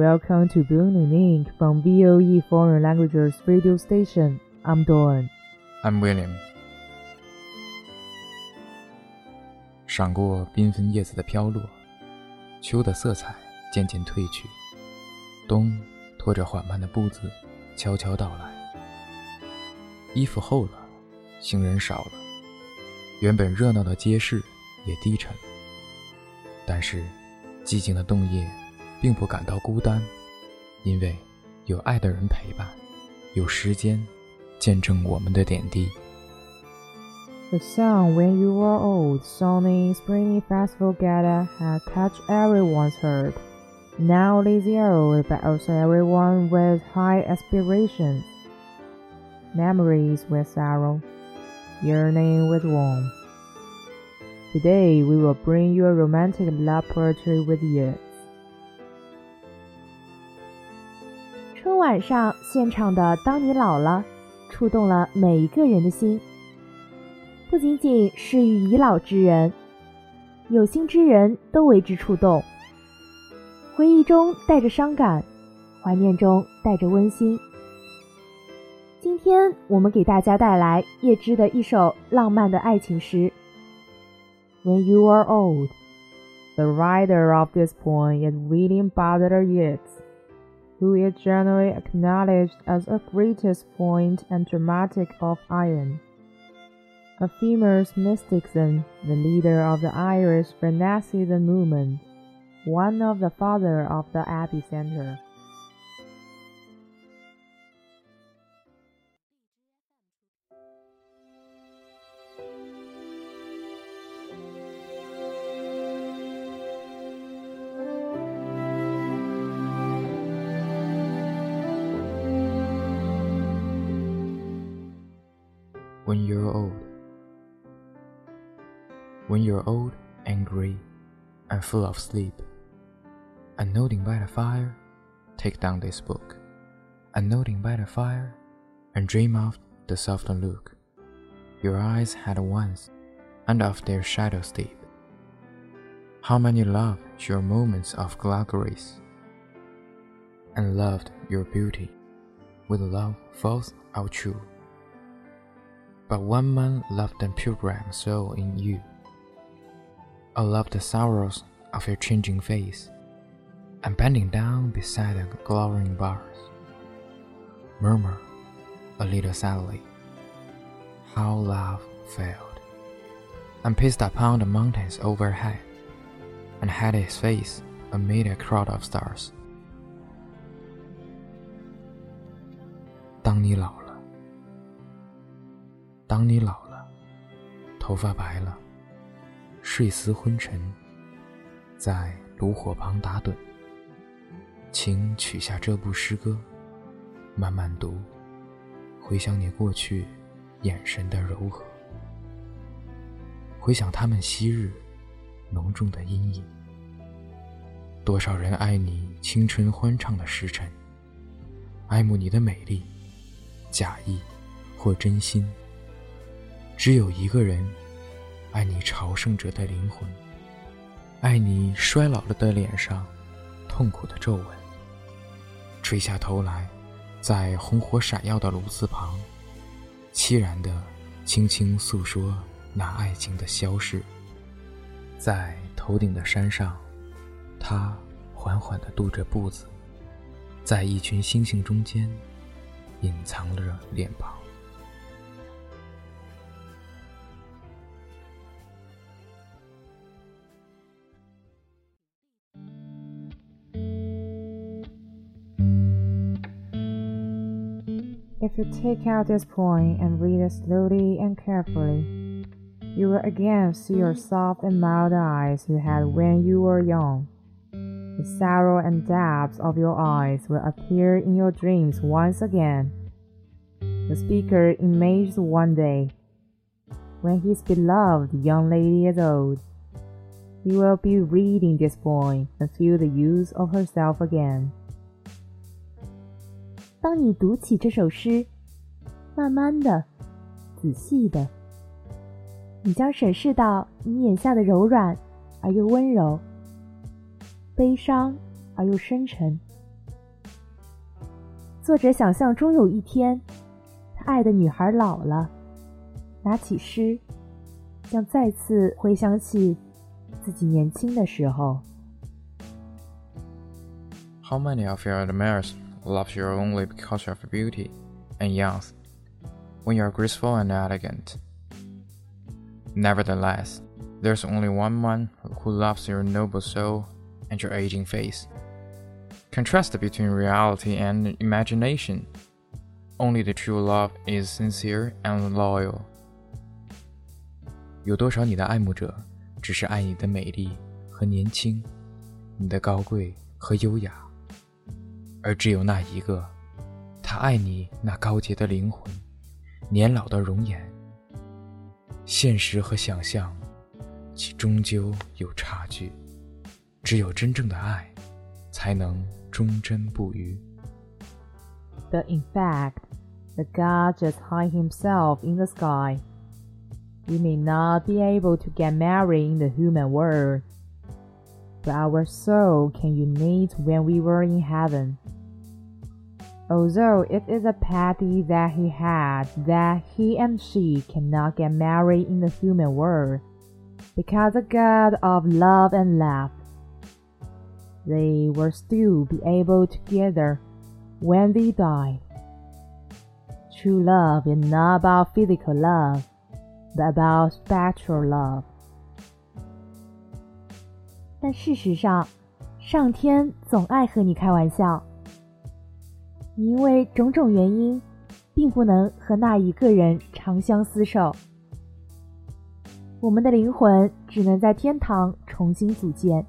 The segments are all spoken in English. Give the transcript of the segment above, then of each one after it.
Welcome to Building Link from V.O.E. Foreign Languages Radio Station. I'm Dawn. I'm William. 闪过缤纷叶子的飘落，秋的色彩渐渐褪去。冬拖着缓慢的步子，悄悄到来。衣服厚了，行人少了，原本热闹的街市也低沉。但是，寂静的冬夜。并不感到孤单，因为有爱的人陪伴，有时间见证我们的点滴。The song "When You were Old" Sony Spring Festival Gala had touched everyone's heart. Now lazy old, but also everyone with high aspirations. Memories with sorrow, yearning with warmth. Today we will bring you a romantic love poetry with you. 春晚上现场的《当你老了》，触动了每一个人的心，不仅仅是与已老之人，有心之人都为之触动。回忆中带着伤感，怀念中带着温馨。今天我们给大家带来叶芝的一首浪漫的爱情诗。When you are old, the writer of this poem is reading b o u t the years. who is generally acknowledged as a greatest point and dramatic of Ireland. A mystic, Mysticism, the leader of the Irish Renaissance movement, one of the father of the Abbey Center. when you're old. When you're old and gray and full of sleep, and nodding by the fire, take down this book, and nodding by the fire, and dream of the softer look your eyes had once, and of their shadows deep. How many loved your moments of glories, and loved your beauty, with love false or true. But one man loved and pilgrim soul in you. I love the sorrows of your changing face, and bending down beside the glowering bars, murmur a little sadly how love failed, and paced upon the mountains overhead, and had his face amid a crowd of stars. 当你老了。当你老了，头发白了，睡思昏沉，在炉火旁打盹，请取下这部诗歌，慢慢读，回想你过去眼神的柔和，回想他们昔日浓重的阴影，多少人爱你青春欢畅的时辰，爱慕你的美丽，假意或真心。只有一个人爱你，朝圣者的灵魂，爱你衰老了的脸上痛苦的皱纹。垂下头来，在红火闪耀的炉子旁，凄然的轻轻诉说那爱情的消逝。在头顶的山上，他缓缓的踱着步子，在一群星星中间隐藏着脸庞。If you take out this point and read it slowly and carefully, you will again see your soft and mild eyes you had when you were young. The sorrow and depths of your eyes will appear in your dreams once again. The speaker imagines one day, when his beloved young lady is old, he will be reading this poem and feel the use of herself again. 当你读起这首诗，慢慢的、仔细的，你将审视到你眼下的柔软而又温柔，悲伤而又深沉。作者想象，中有一天，他爱的女孩老了，拿起诗，将再次回想起自己年轻的时候。How many of your admirers? loves you only because of your beauty and youth, when you are graceful and elegant. Nevertheless, there's only one man who loves your noble soul and your aging face. Contrast between reality and imagination. Only the true love is sincere and loyal. 有多少你的爱慕者，只是爱你的美丽和年轻，你的高贵和优雅？而只有那一个，他爱你那高洁的灵魂，年老的容颜。现实和想象，其终究有差距。只有真正的爱，才能忠贞不渝。But in fact, the God just hide himself in the sky. You may not be able to get married in the human world. but our soul can unite when we were in heaven. Although it is a pity that he had that he and she cannot get married in the human world, because the God of love and love, they will still be able together when they die. True love is not about physical love, but about spiritual love. 但事实上，上天总爱和你开玩笑。你因为种种原因，并不能和那一个人长相厮守。我们的灵魂只能在天堂重新组建。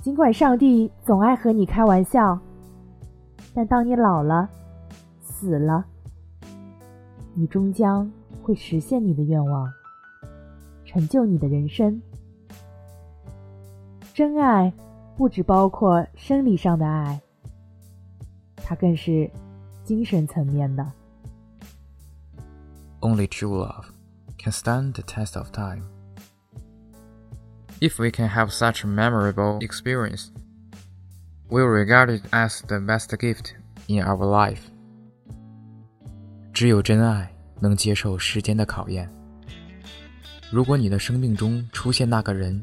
尽管上帝总爱和你开玩笑，但当你老了，死了，你终将会实现你的愿望，成就你的人生。真爱不只包括生理上的爱，它更是精神层面的。Only true love can stand the test of time. If we can have such memorable experience, we'll regard it as the best gift in our life. 只有真爱能接受时间的考验。如果你的生命中出现那个人，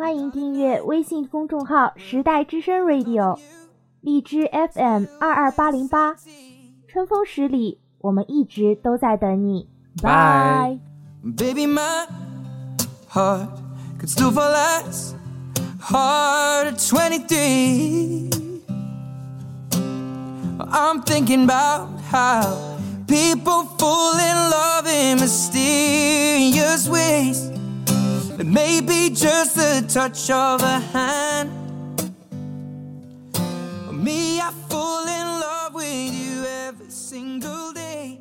欢迎订阅微信公众号“时代之声 Radio”、荔枝 FM 二二八零八。春风十里，我们一直都在等你。Bye。Baby, my heart could still fall as hard at 23. I'm thinking about how people fall in love in mysterious ways. It may be just the touch of a hand. Me, I fall in love with you every single day.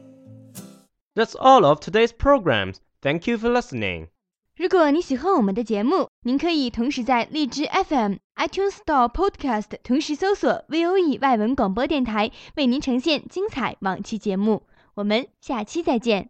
That's all of today's programs. Thank you for listening. 如果你喜欢我们的节目，您可以同时在荔枝 FM、iTunes Store、Podcast 同时搜索 VOE 外文广播电台，为您呈现精彩往期节目。我们下期再见。